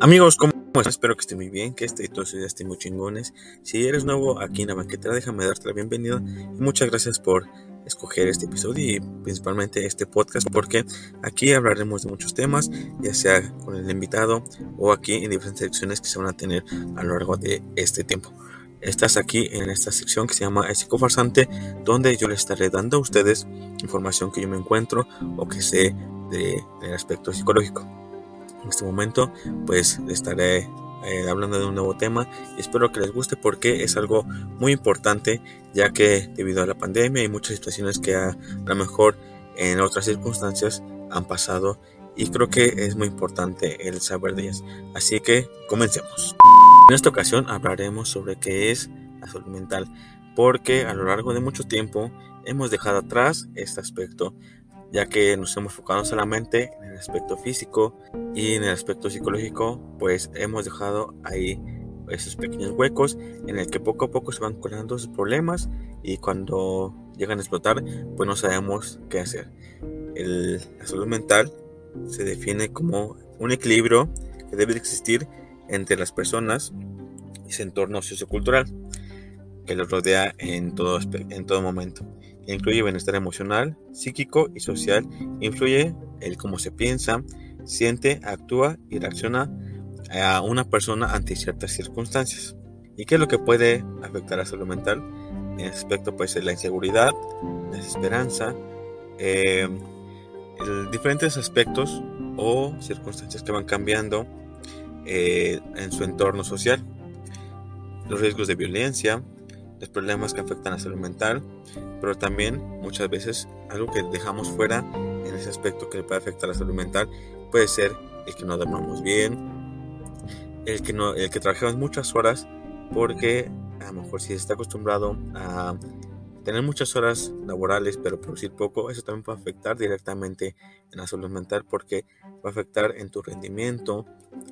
Amigos, ¿cómo están? Espero que estén muy bien, que este y todos ya estén muy chingones. Si eres nuevo aquí en la banquetera, déjame darte la bienvenida y muchas gracias por escoger este episodio y principalmente este podcast porque aquí hablaremos de muchos temas, ya sea con el invitado o aquí en diferentes secciones que se van a tener a lo largo de este tiempo. Estás aquí en esta sección que se llama El Psicofarsante, donde yo les estaré dando a ustedes información que yo me encuentro o que sé de, del aspecto psicológico. En este momento pues estaré eh, hablando de un nuevo tema y espero que les guste porque es algo muy importante ya que debido a la pandemia hay muchas situaciones que a, lo mejor en otras circunstancias han pasado y creo que es muy importante el saber de ellas. Así que comencemos. En esta ocasión hablaremos sobre qué es la salud mental porque a lo largo de mucho tiempo hemos dejado atrás este aspecto ya que nos hemos enfocado solamente en el aspecto físico y en el aspecto psicológico, pues hemos dejado ahí esos pequeños huecos en el que poco a poco se van colando esos problemas y cuando llegan a explotar, pues no sabemos qué hacer. la salud mental se define como un equilibrio que debe existir entre las personas y su entorno sociocultural que los rodea en todo, en todo momento. Incluye bienestar emocional, psíquico y social. Influye el cómo se piensa, siente, actúa y reacciona a una persona ante ciertas circunstancias. ¿Y qué es lo que puede afectar a salud mental? En ese aspecto puede ser la inseguridad, desesperanza, eh, diferentes aspectos o circunstancias que van cambiando eh, en su entorno social. Los riesgos de violencia, los problemas que afectan a la salud mental, pero también muchas veces algo que dejamos fuera en ese aspecto que le puede afectar a la salud mental puede ser el que no dormamos bien, el que, no, el que trabajamos muchas horas porque a lo mejor si está acostumbrado a tener muchas horas laborales pero producir poco, eso también puede afectar directamente en la salud mental porque va a afectar en tu rendimiento,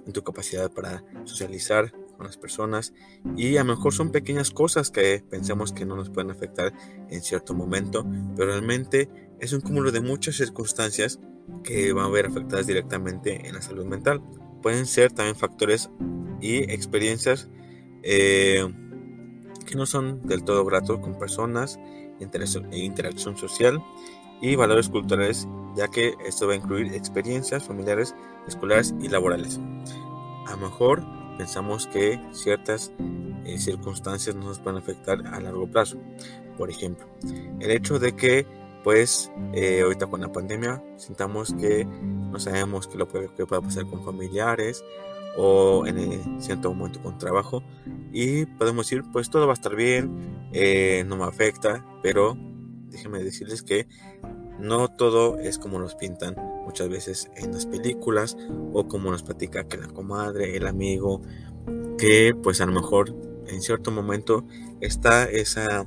en tu capacidad para socializar, con las personas y a lo mejor son pequeñas cosas que pensamos que no nos pueden afectar en cierto momento, pero realmente es un cúmulo de muchas circunstancias que van a ver afectadas directamente en la salud mental. Pueden ser también factores y experiencias eh, que no son del todo gratos con personas, interacción social y valores culturales, ya que esto va a incluir experiencias familiares, escolares y laborales. A lo mejor pensamos que ciertas eh, circunstancias nos pueden afectar a largo plazo. Por ejemplo, el hecho de que, pues, eh, ahorita con la pandemia, sintamos que no sabemos qué, lo puede, qué puede pasar con familiares o en cierto momento con trabajo y podemos decir, pues todo va a estar bien, eh, no me afecta, pero déjenme decirles que no todo es como nos pintan muchas veces en las películas o como nos platica que la comadre, el amigo, que pues a lo mejor en cierto momento está esa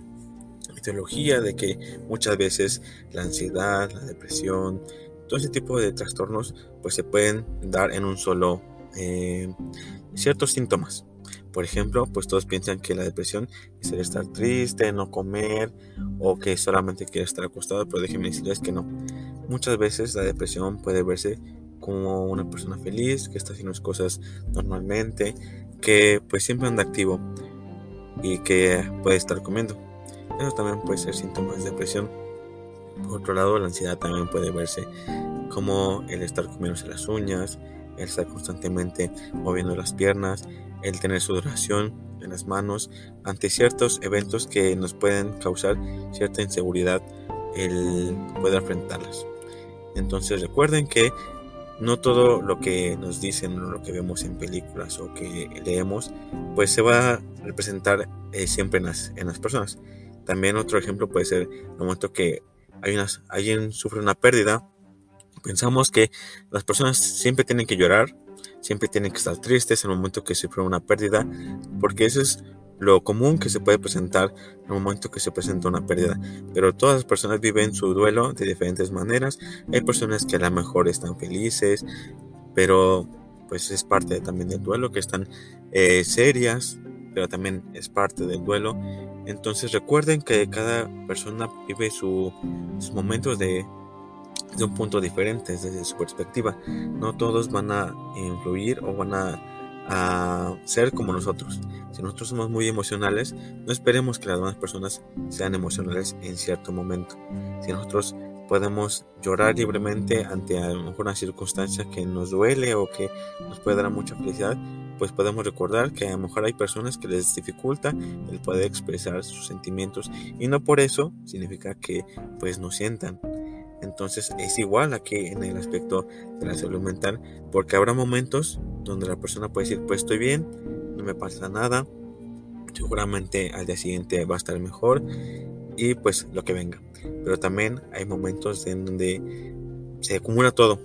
ideología de que muchas veces la ansiedad, la depresión, todo ese tipo de trastornos pues se pueden dar en un solo eh, ciertos síntomas. Por ejemplo, pues todos piensan que la depresión es el estar triste, no comer o que solamente quiere estar acostado, pero déjenme decirles que no. Muchas veces la depresión puede verse como una persona feliz, que está haciendo las cosas normalmente, que pues siempre anda activo y que puede estar comiendo. Eso también puede ser síntomas de depresión. Por otro lado, la ansiedad también puede verse como el estar comiéndose las uñas, el estar constantemente moviendo las piernas, el tener sudoración en las manos ante ciertos eventos que nos pueden causar cierta inseguridad el poder enfrentarlas. Entonces recuerden que no todo lo que nos dicen lo que vemos en películas o que leemos pues se va a representar eh, siempre en las, en las personas. También otro ejemplo puede ser el momento que hay unas, alguien sufre una pérdida, pensamos que las personas siempre tienen que llorar siempre tienen que estar tristes en el momento que sufren una pérdida, porque eso es lo común que se puede presentar en el momento que se presenta una pérdida. Pero todas las personas viven su duelo de diferentes maneras. Hay personas que a lo mejor están felices, pero pues es parte también del duelo, que están eh, serias, pero también es parte del duelo. Entonces recuerden que cada persona vive sus momentos de de un punto diferente desde su perspectiva. No todos van a influir o van a, a, ser como nosotros. Si nosotros somos muy emocionales, no esperemos que las demás personas sean emocionales en cierto momento. Si nosotros podemos llorar libremente ante a lo mejor una circunstancia que nos duele o que nos puede dar mucha felicidad, pues podemos recordar que a lo mejor hay personas que les dificulta el poder expresar sus sentimientos y no por eso significa que pues no sientan. Entonces es igual aquí en el aspecto de la salud mental porque habrá momentos donde la persona puede decir pues estoy bien, no me pasa nada, seguramente al día siguiente va a estar mejor y pues lo que venga. Pero también hay momentos en donde se acumula todo,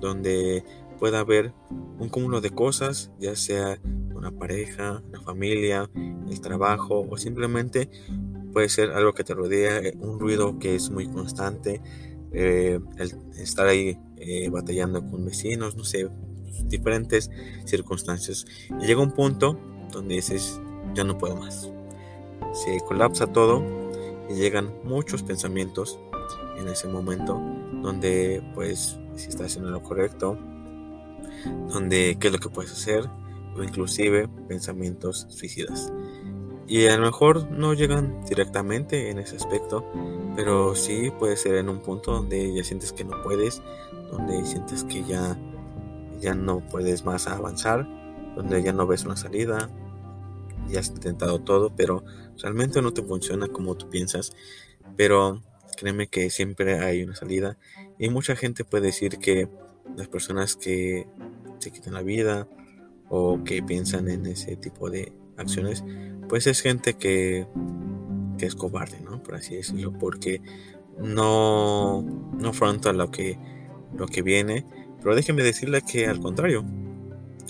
donde puede haber un cúmulo de cosas, ya sea una pareja, una familia, el trabajo o simplemente puede ser algo que te rodea, un ruido que es muy constante, eh, el estar ahí eh, batallando con vecinos, no sé, diferentes circunstancias. Y llega un punto donde dices, ya no puedo más. Se colapsa todo y llegan muchos pensamientos en ese momento donde pues si estás haciendo lo correcto, donde qué es lo que puedes hacer o inclusive pensamientos suicidas. Y a lo mejor no llegan directamente en ese aspecto, pero sí puede ser en un punto donde ya sientes que no puedes, donde sientes que ya, ya no puedes más avanzar, donde ya no ves una salida, ya has intentado todo, pero realmente no te funciona como tú piensas. Pero créeme que siempre hay una salida y mucha gente puede decir que las personas que se quitan la vida o que piensan en ese tipo de acciones pues es gente que, es cobarde, ¿no? Por así decirlo, porque no, no afronta lo que, lo que viene. Pero déjeme decirle que al contrario,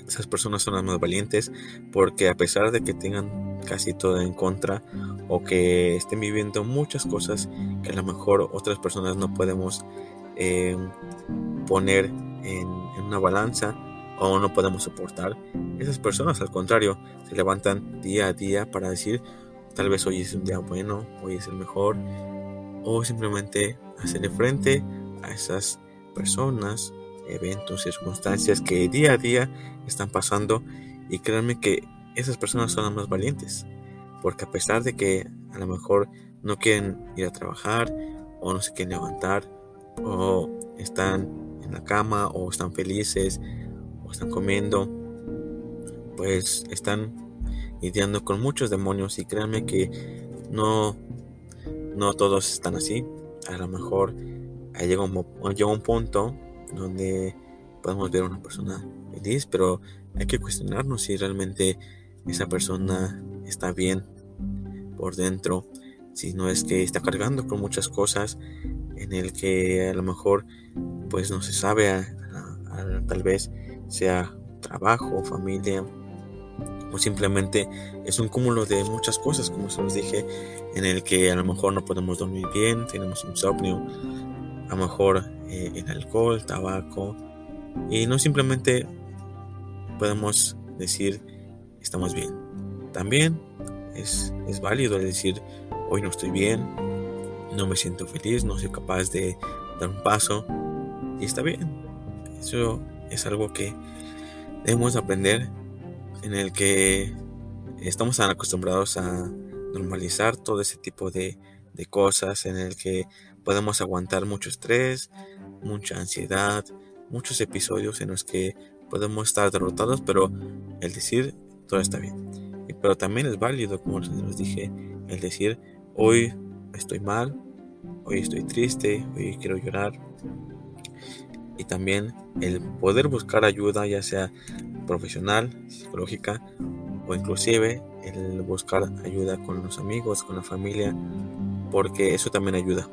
esas personas son las más valientes porque a pesar de que tengan casi todo en contra o que estén viviendo muchas cosas que a lo mejor otras personas no podemos eh, poner en una balanza, o no podemos soportar. Esas personas, al contrario, se levantan día a día para decir, tal vez hoy es un día bueno, hoy es el mejor, o simplemente hacerle frente a esas personas, eventos, circunstancias que día a día están pasando y créanme que esas personas son las más valientes, porque a pesar de que a lo mejor no quieren ir a trabajar o no se quieren levantar o están en la cama o están felices están comiendo, pues están lidiando con muchos demonios y créanme que no, no todos están así. A lo mejor llega un, llega un punto donde podemos ver a una persona feliz, pero hay que cuestionarnos si realmente esa persona está bien por dentro, si no es que está cargando con muchas cosas en el que a lo mejor pues no se sabe tal vez sea trabajo, familia o simplemente es un cúmulo de muchas cosas, como se los dije, en el que a lo mejor no podemos dormir bien, tenemos insomnio, a lo mejor eh, el alcohol, tabaco, y no simplemente podemos decir estamos bien. También es, es válido decir hoy no estoy bien, no me siento feliz, no soy capaz de dar un paso, y está bien. Eso es algo que debemos aprender en el que estamos acostumbrados a normalizar todo ese tipo de, cosas en el que podemos aguantar mucho estrés, mucha ansiedad, muchos episodios en los que podemos estar derrotados, pero el decir todo está bien. Pero también es válido, como les dije, el decir hoy estoy mal, hoy estoy triste, hoy quiero llorar, y también el poder buscar ayuda ya sea profesional, psicológica o inclusive el buscar ayuda con los amigos, con la familia, porque eso también ayuda.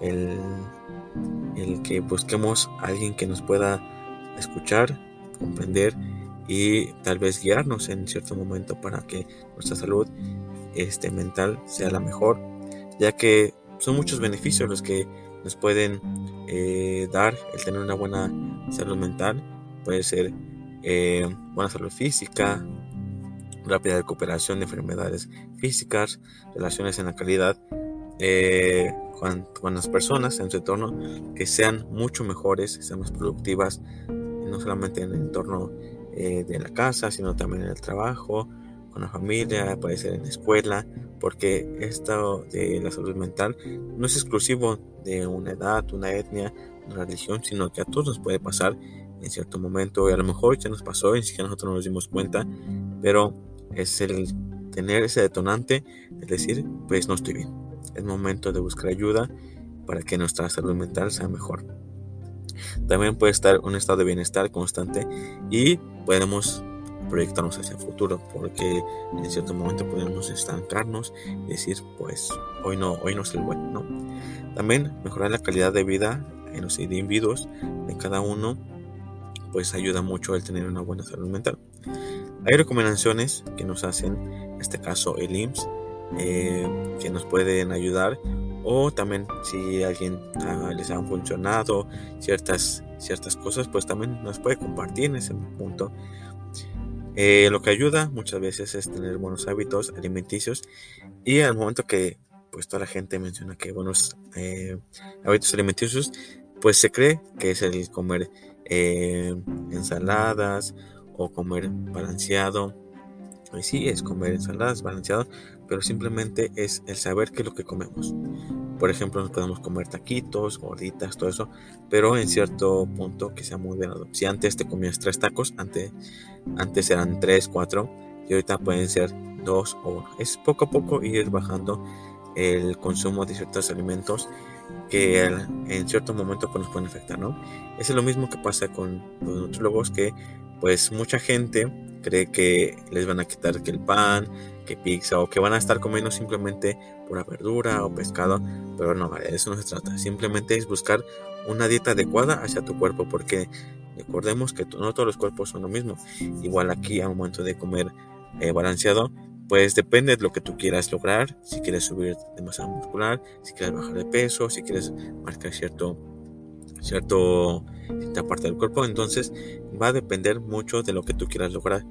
El, el que busquemos a alguien que nos pueda escuchar, comprender y tal vez guiarnos en cierto momento para que nuestra salud este, mental sea la mejor, ya que son muchos beneficios los que nos pueden eh, dar el tener una buena salud mental. Puede ser eh, buena salud física, rápida recuperación de enfermedades físicas, relaciones en la calidad eh, con, las personas en su entorno que sean mucho mejores, sean más productivas, no solamente en el entorno eh, de la casa, sino también en el trabajo, con la familia, puede ser en la escuela, porque esto de la salud mental no es exclusivo de una edad, una etnia, una religión, sino que a todos nos puede pasar en cierto momento y a lo mejor ya nos pasó y ni siquiera nosotros nos dimos cuenta, pero es el tener ese detonante, es decir, pues no estoy bien es momento de buscar ayuda para que nuestra salud mental sea mejor. También puede estar un estado de bienestar constante y podemos proyectarnos hacia el futuro porque en cierto momento podemos estancarnos y decir pues hoy no hoy no es el bueno también mejorar la calidad de vida en los individuos de cada uno pues ayuda mucho el tener una buena salud mental. Hay recomendaciones que nos hacen en este caso el IMSS eh, que nos pueden ayudar o también si alguien ah, les han funcionado ciertas, ciertas cosas pues también nos puede compartir en ese punto eh, lo que ayuda muchas veces es tener buenos hábitos alimenticios y al momento que pues toda la gente menciona que buenos eh, hábitos alimenticios pues se cree que es el comer ensaladas o comer balanceado y sí es comer ensaladas balanceadas pero simplemente es el saber qué es lo que comemos. Por ejemplo, nos podemos comer taquitos, gorditas, todo eso, pero en cierto punto que sea muy. Si antes te comías tres tacos, antes, antes eran tres, cuatro, y ahorita pueden ser dos o uno. Es poco a poco ir bajando el consumo de ciertos alimentos que en cierto momento pues, nos pueden afectar, ¿no? Es lo mismo que pasa con los nutriólogos que pues mucha gente cree que les van a quitar que el pan, que pizza o que van a estar comiendo simplemente pura verdura o pescado, pero no, de eso no se trata. Simplemente es buscar una dieta adecuada hacia tu cuerpo porque recordemos que no todos los cuerpos son lo mismo. Igual aquí al momento de comer eh, balanceado, pues depende de lo que tú quieras lograr, si quieres subir de masa muscular, si quieres bajar de peso, si quieres marcar cierto cierto cierta parte del cuerpo, entonces va a depender mucho de lo que tú quieras lograr.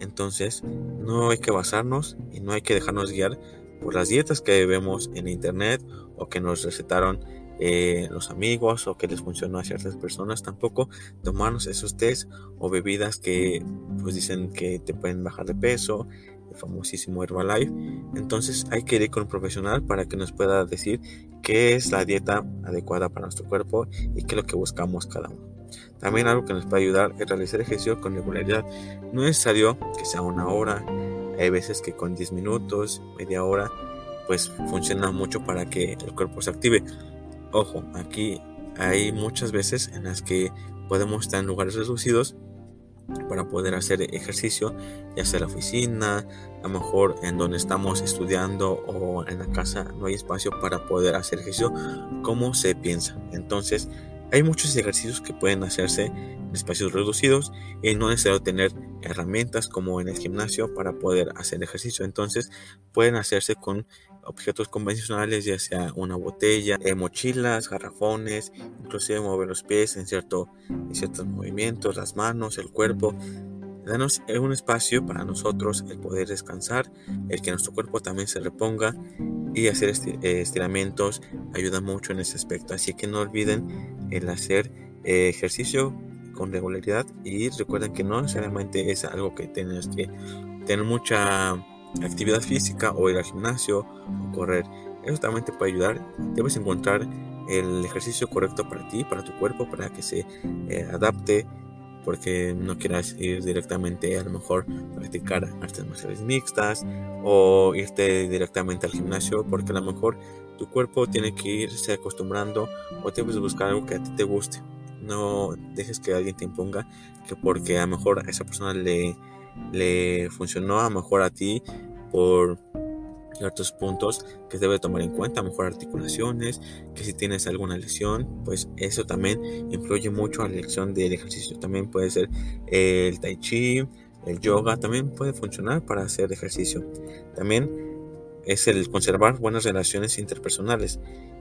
Entonces, no hay que basarnos y no hay que dejarnos guiar por las dietas que vemos en internet o que nos recetaron eh, los amigos o que les funcionó a ciertas personas. Tampoco tomarnos esos test o bebidas que pues dicen que te pueden bajar de peso, el famosísimo Herbalife. Entonces hay que ir con un profesional para que nos pueda decir qué es la dieta adecuada para nuestro cuerpo y qué es lo que buscamos cada uno. También algo que nos puede ayudar es realizar ejercicio con regularidad. No es necesario que sea una hora, hay veces que con 10 minutos, media hora, pues funciona mucho para que el cuerpo se active. Ojo, aquí hay muchas veces en las que podemos estar en lugares reducidos para poder hacer ejercicio, ya sea en la oficina, a lo mejor en donde estamos estudiando o en la casa no hay espacio para poder hacer ejercicio como se piensa. Entonces, hay muchos ejercicios que pueden hacerse en espacios reducidos y no es necesario tener herramientas como en el gimnasio para poder hacer ejercicio. Entonces pueden hacerse con objetos convencionales, ya sea una botella, eh, mochilas, garrafones, inclusive mover los pies en, cierto, en ciertos movimientos, las manos, el cuerpo. Danos un espacio para nosotros el poder descansar, el que nuestro cuerpo también se reponga y hacer eh, estiramientos ayuda mucho en ese aspecto. Así que no olviden el hacer eh, ejercicio con regularidad y recuerden que no necesariamente es algo que tienes que tener mucha actividad física o ir al gimnasio o correr. Eso también te puede ayudar. Debes encontrar el ejercicio correcto para ti, para tu cuerpo, para que se eh, adapte porque no quieras ir directamente a lo mejor practicar artes marciales mixtas o irte directamente al gimnasio porque a lo mejor tu cuerpo tiene que irse acostumbrando o debes buscar algo que a ti te guste. No dejes que alguien te imponga que porque a lo mejor a esa persona le, le funcionó, a lo mejor a ti por ciertos puntos que debe tomar en cuenta, mejor articulaciones, que si tienes alguna lesión, pues eso también influye mucho a la elección del ejercicio. También puede ser el tai chi, el yoga, también puede funcionar para hacer ejercicio. También es el conservar buenas relaciones interpersonales.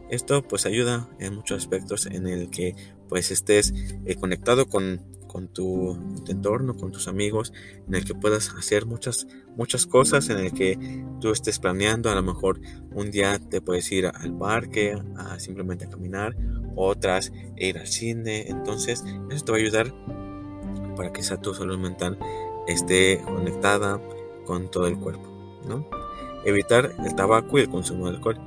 Esto pues ayuda en muchos aspectos en el que pues estés eh, conectado con, con tu, entorno, con tus amigos, en el que puedas hacer muchas, muchas cosas, en el que tú estés planeando, a lo mejor un día te puedes ir al parque, a simplemente a caminar, otras ir al cine, entonces eso te va a ayudar para que esa tu salud mental esté conectada con todo el cuerpo, ¿no? Evitar el tabaco y el consumo de alcohol.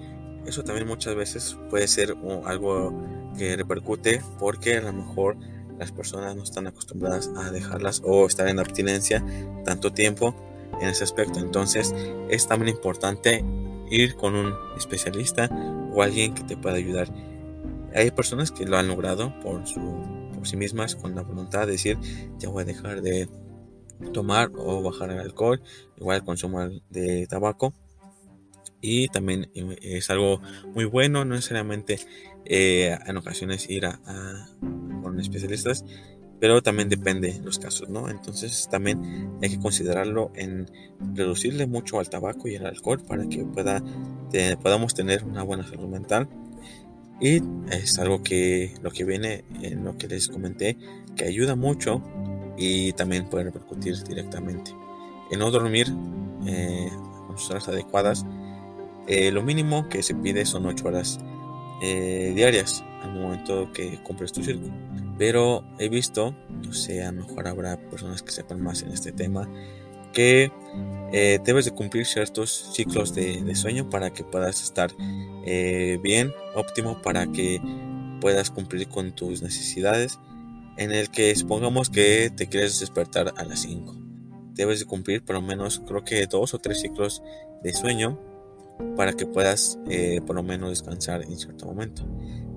Eso también muchas veces puede ser algo que repercute porque a lo mejor las personas no están acostumbradas a dejarlas o estar en abstinencia tanto tiempo en ese aspecto. Entonces es también importante ir con un especialista o alguien que te pueda ayudar. Hay personas que lo han logrado por, su, por sí mismas con la voluntad de decir ya voy a dejar de tomar o bajar el alcohol, igual el consumo de tabaco y también eh, es algo muy bueno, no necesariamente eh, en ocasiones ir a, con especialistas, pero también depende de los casos, ¿no? Entonces también hay que considerarlo en reducirle mucho al tabaco y al alcohol para que pueda, podamos tener una buena salud mental. Y es algo que lo que viene en lo que les comenté, que ayuda mucho y también puede repercutir directamente. En no dormir eh, con sus horas adecuadas eh, lo mínimo que se pide son 8 horas eh, diarias al momento que compres tu circo. Pero he visto, no sé, a lo mejor habrá personas que sepan más en este tema, que eh, debes de cumplir ciertos ciclos de, sueño para que puedas estar bien, óptimo, para que puedas cumplir con tus necesidades. En el que supongamos que te quieres despertar a las 5. Debes de cumplir por lo menos creo que dos o tres ciclos de sueño para que puedas eh, por lo menos descansar en cierto momento.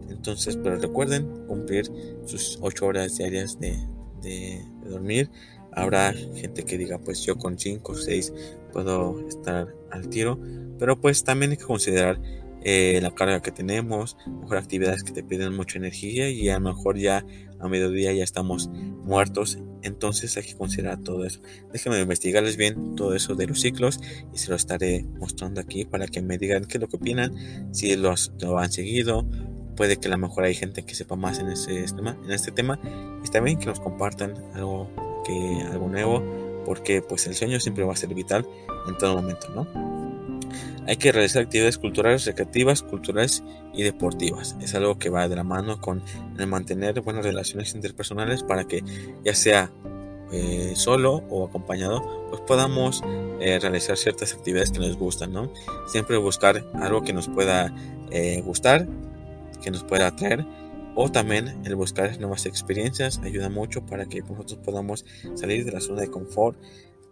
Entonces, pero recuerden cumplir sus 8 horas diarias de, dormir. Habrá gente que diga, pues yo con 5 o 6 puedo estar al tiro, pero pues también hay que considerar eh, la carga que tenemos, mejor actividades que te piden mucha energía y a lo mejor ya a mediodía ya estamos muertos, entonces hay que considerar todo eso. Déjenme investigarles bien todo eso de los ciclos y se lo estaré mostrando aquí para que me digan qué es lo que opinan, si los, lo han seguido, puede que a lo mejor hay gente que sepa más en, ese tema, en este tema está bien que nos compartan algo, que, algo nuevo porque pues el sueño siempre va a ser vital en todo momento, ¿no? Hay que realizar actividades culturales, recreativas, culturales y deportivas. Es algo que va de la mano con el mantener buenas relaciones interpersonales para que ya sea eh, solo o acompañado, pues podamos eh, realizar ciertas actividades que nos gustan, ¿no? Siempre buscar algo que nos pueda eh, gustar, que nos pueda atraer, o también el buscar nuevas experiencias ayuda mucho para que nosotros podamos salir de la zona de confort,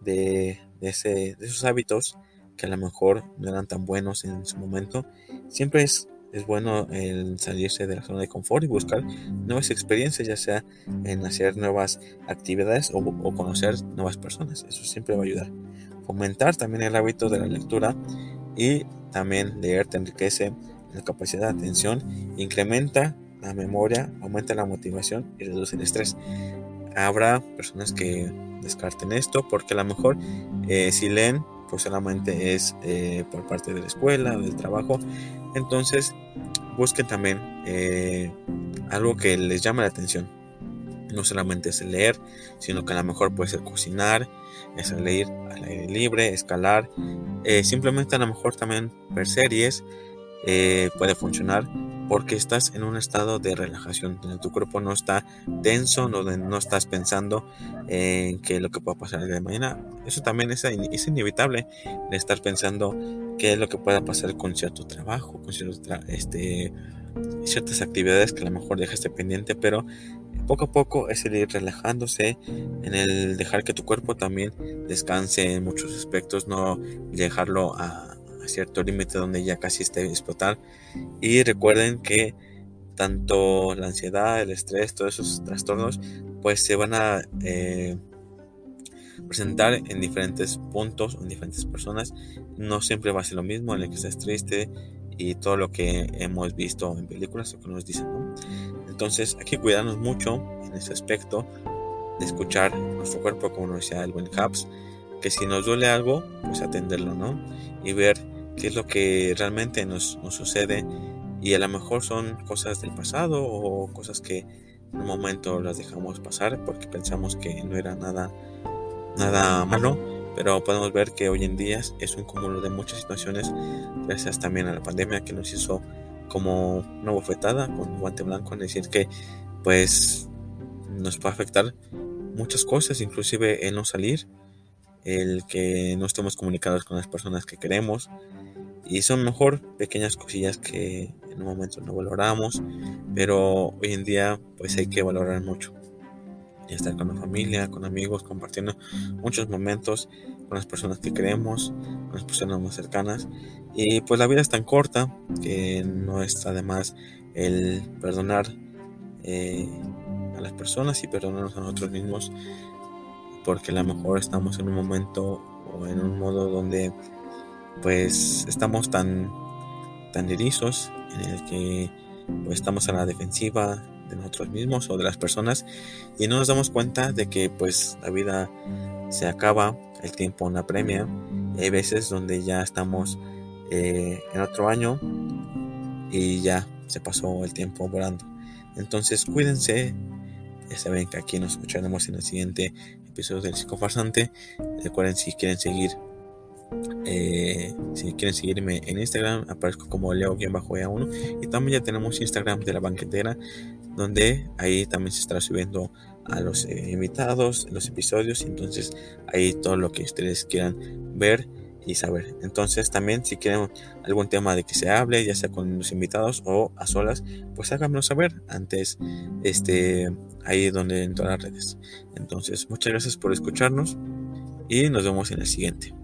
de, ese, de esos hábitos que a lo mejor no eran tan buenos en su momento. Siempre es, es bueno el salirse de la zona de confort y buscar nuevas experiencias, ya sea en hacer nuevas actividades o, conocer nuevas personas. Eso siempre va a ayudar. Fomentar también el hábito de la lectura y también leer te enriquece la capacidad de atención, incrementa la memoria, aumenta la motivación y reduce el estrés. Habrá personas que descarten esto porque a lo mejor eh, si leen solamente es eh, por parte de la escuela del trabajo. Entonces busquen también eh, algo que les llame la atención. No solamente es leer, sino que a lo mejor puede ser cocinar, es leer al aire libre, escalar, eh, simplemente a lo mejor también ver series puede funcionar porque estás en un estado de relajación, tu cuerpo no está tenso, donde no estás pensando en qué es lo que pueda pasar el día de mañana. Eso también es, inevitable de estar pensando qué es lo que pueda pasar con cierto trabajo, con este, ciertas actividades que a lo mejor dejaste pendiente, pero poco a poco es ir relajándose, en el dejar que tu cuerpo también descanse en muchos aspectos, no dejarlo a a cierto límite donde ya casi esté explotar. Y recuerden que tanto la ansiedad, el estrés, todos esos trastornos, pues se van a eh, presentar en diferentes puntos, en diferentes personas. No siempre va a ser lo mismo en el que estés triste y todo lo que hemos visto en películas, o que nos dicen. Entonces hay que cuidarnos mucho en ese aspecto de escuchar nuestro cuerpo, como nos decía el buen Habs, que si nos duele algo, pues atenderlo, ¿no? Y ver qué es lo que realmente nos, sucede. Y a lo mejor son cosas del pasado o cosas que en un momento las dejamos pasar porque pensamos que no era nada, nada malo, pero podemos ver que hoy en día es un cúmulo de muchas situaciones, gracias también a la pandemia que nos hizo como una bofetada con guante blanco, en decir que pues nos puede afectar muchas cosas, inclusive el no salir, el que no estemos comunicados con las personas que queremos, y son mejor pequeñas cosillas que en un momento no valoramos, pero hoy en día pues hay que valorar mucho. Y estar con la familia, con amigos, compartiendo muchos momentos con las personas que queremos, con las personas más cercanas. Y pues la vida es tan corta que no está de más el perdonar eh, a las personas y perdonarnos a nosotros mismos porque a lo mejor estamos en un momento o en un modo donde pues estamos tan tan erizos en el que pues, estamos a la defensiva de nosotros mismos o de las personas y no nos damos cuenta de que pues la vida se acaba, el tiempo una premia, hay veces donde ya estamos eh, en otro año y ya se pasó el tiempo volando. Entonces cuídense, ya saben que aquí nos escucharemos en el siguiente episodio del Psicofarsante. Recuerden si quieren seguir eh, si quieren seguirme en Instagram, aparezco como leo-ea1. Y también ya tenemos Instagram de la banquetera, donde ahí también se estará subiendo a los eh, invitados, los episodios. Entonces, ahí todo lo que ustedes quieran ver y saber. Entonces, también si quieren algún tema de que se hable, ya sea con los invitados o a solas, pues háganmelo saber antes, este, ahí donde en todas las redes. Entonces, muchas gracias por escucharnos y nos vemos en el siguiente.